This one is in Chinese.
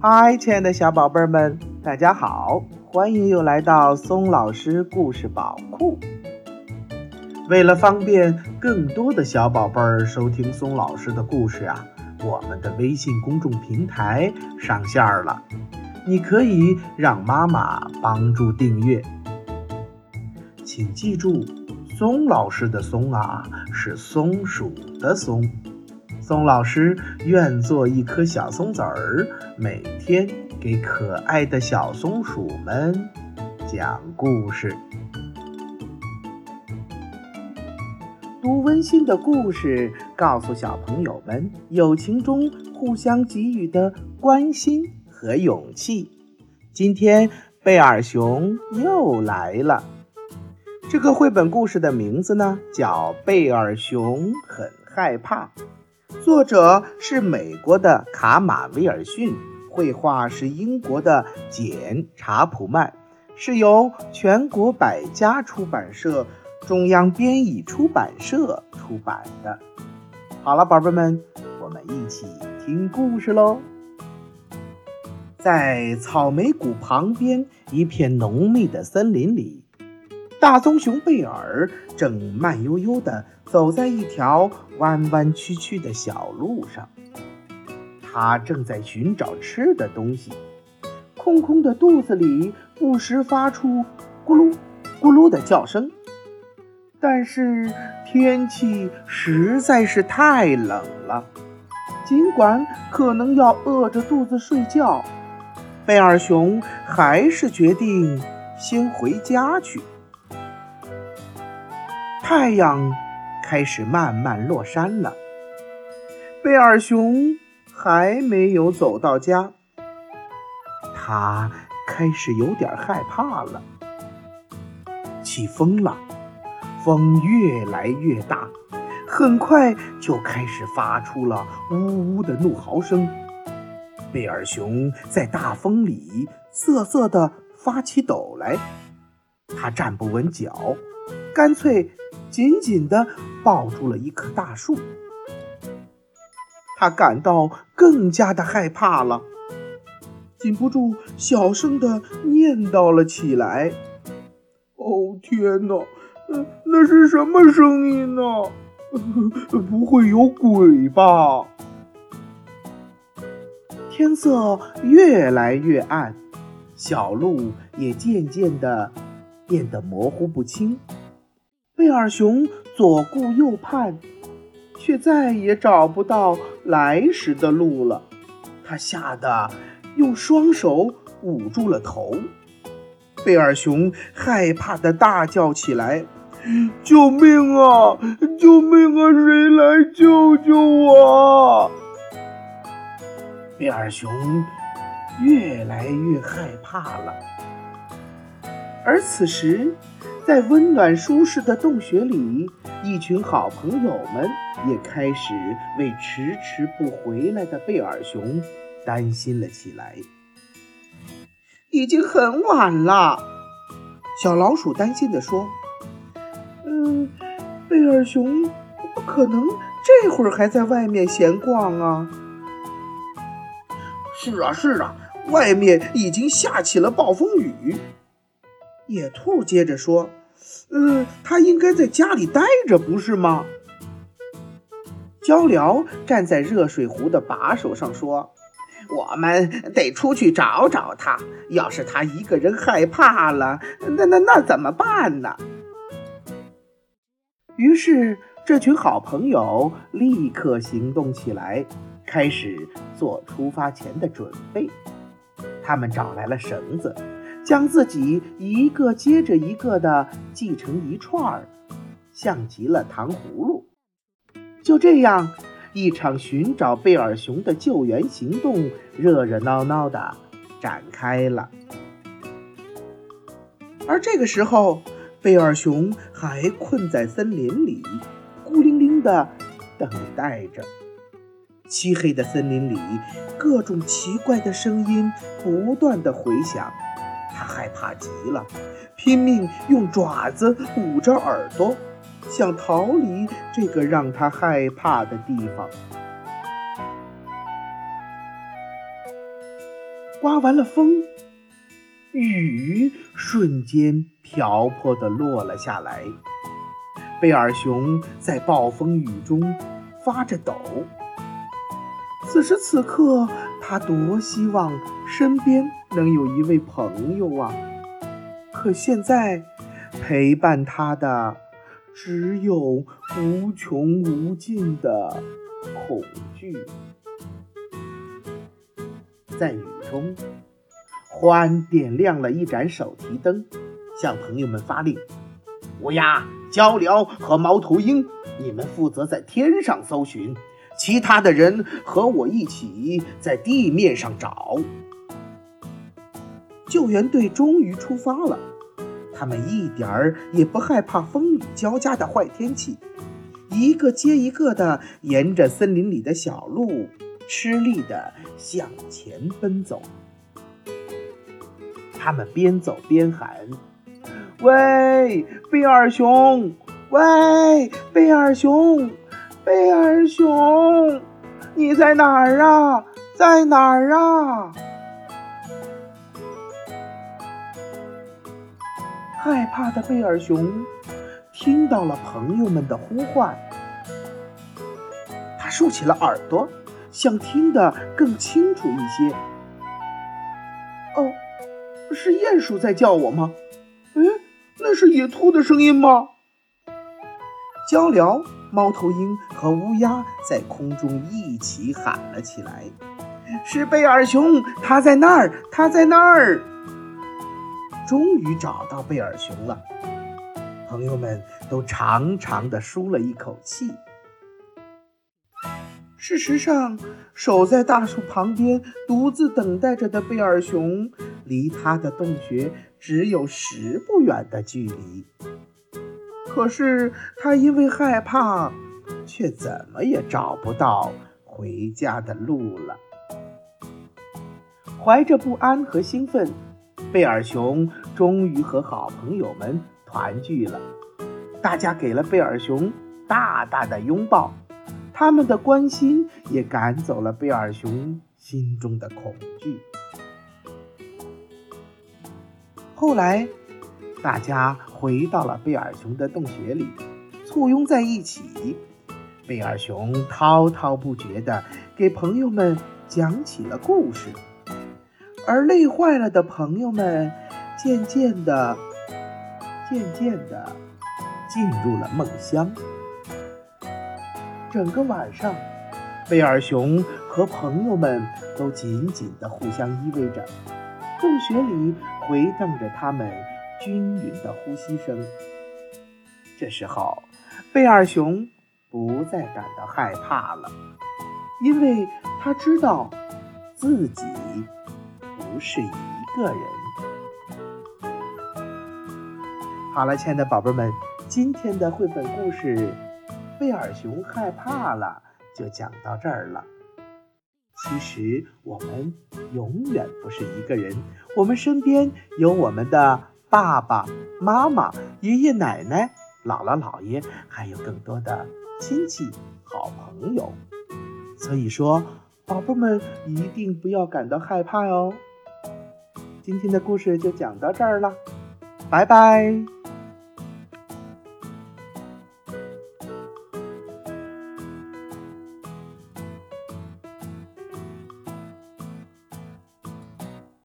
嗨，亲爱的小宝贝们，大家好，欢迎又来到松老师故事宝库。为了方便更多的小宝贝儿收听松老师的故事啊，我们的微信公众平台上线了，你可以让妈妈帮助订阅。请记住，松老师的“松”啊，是松鼠的“松”。松老师愿做一颗小松子儿，每天给可爱的小松鼠们讲故事，读温馨的故事，告诉小朋友们友情中互相给予的关心和勇气。今天贝尔熊又来了。这个绘本故事的名字呢，叫《贝尔熊很害怕》。作者是美国的卡马威尔逊，绘画是英国的简查普曼，是由全国百家出版社、中央编译出版社出版的。好了，宝贝们，我们一起听故事喽。在草莓谷旁边一片浓密的森林里，大棕熊贝尔正慢悠悠地。走在一条弯弯曲曲的小路上，他正在寻找吃的东西。空空的肚子里不时发出咕噜咕噜的叫声。但是天气实在是太冷了，尽管可能要饿着肚子睡觉，贝尔熊还是决定先回家去。太阳。开始慢慢落山了，贝尔熊还没有走到家，他开始有点害怕了。起风了，风越来越大，很快就开始发出了呜呜的怒嚎声。贝尔熊在大风里瑟瑟地发起抖来，他站不稳脚，干脆。紧紧地抱住了一棵大树，他感到更加的害怕了，禁不住小声地念叨了起来：“哦，天哪，那那是什么声音呢？不会有鬼吧？”天色越来越暗，小路也渐渐地变得模糊不清。贝尔熊左顾右盼，却再也找不到来时的路了。他吓得用双手捂住了头。贝尔熊害怕的大叫起来：“救命啊！救命啊！谁来救救我？”贝尔熊越来越害怕了。而此时，在温暖舒适的洞穴里，一群好朋友们也开始为迟迟不回来的贝尔熊担心了起来。已经很晚了，小老鼠担心地说：“嗯，贝尔熊不可能这会儿还在外面闲逛啊。”“是啊，是啊，外面已经下起了暴风雨。”野兔接着说。嗯，他应该在家里待着，不是吗？鹪鹩站在热水壶的把手上说：“我们得出去找找他。要是他一个人害怕了，那那那怎么办呢？”于是，这群好朋友立刻行动起来，开始做出发前的准备。他们找来了绳子。将自己一个接着一个的系成一串儿，像极了糖葫芦。就这样，一场寻找贝尔熊的救援行动热热闹闹的展开了。而这个时候，贝尔熊还困在森林里，孤零零的等待着。漆黑的森林里，各种奇怪的声音不断的回响。他害怕极了，拼命用爪子捂着耳朵，想逃离这个让他害怕的地方。刮完了风，雨瞬间瓢泼的落了下来。贝尔熊在暴风雨中发着抖。此时此刻，他多希望身边能有一位朋友啊！可现在，陪伴他的只有无穷无尽的恐惧。在雨中，欢点亮了一盏手提灯，向朋友们发令：“乌鸦、鹪鹩和猫头鹰，你们负责在天上搜寻。”其他的人和我一起在地面上找。救援队终于出发了，他们一点儿也不害怕风雨交加的坏天气，一个接一个的沿着森林里的小路吃力的向前奔走。他们边走边喊：“喂，贝尔熊！喂，贝尔熊！”贝尔熊，你在哪儿啊？在哪儿啊？害怕的贝尔熊听到了朋友们的呼唤，他竖起了耳朵，想听得更清楚一些。哦，是鼹鼠在叫我吗？嗯，那是野兔的声音吗？交流。猫头鹰和乌鸦在空中一起喊了起来：“是贝尔熊，他在那儿，他在那儿！”终于找到贝尔熊了，朋友们都长长的舒了一口气。事实上，守在大树旁边独自等待着的贝尔熊，离他的洞穴只有十步远的距离。可是他因为害怕，却怎么也找不到回家的路了。怀着不安和兴奋，贝尔熊终于和好朋友们团聚了。大家给了贝尔熊大大的拥抱，他们的关心也赶走了贝尔熊心中的恐惧。后来。大家回到了贝尔熊的洞穴里，簇拥在一起。贝尔熊滔滔不绝地给朋友们讲起了故事，而累坏了的朋友们渐渐地、渐渐地进入了梦乡。整个晚上，贝尔熊和朋友们都紧紧地互相依偎着，洞穴里回荡着他们。均匀的呼吸声。这时候，贝尔熊不再感到害怕了，因为他知道自己不是一个人。好了，亲爱的宝贝们，今天的绘本故事《贝尔熊害怕了》就讲到这儿了。其实我们永远不是一个人，我们身边有我们的。爸爸妈妈、爷爷奶奶、姥姥姥爷，还有更多的亲戚、好朋友。所以说，宝贝们一定不要感到害怕哦。今天的故事就讲到这儿了，拜拜。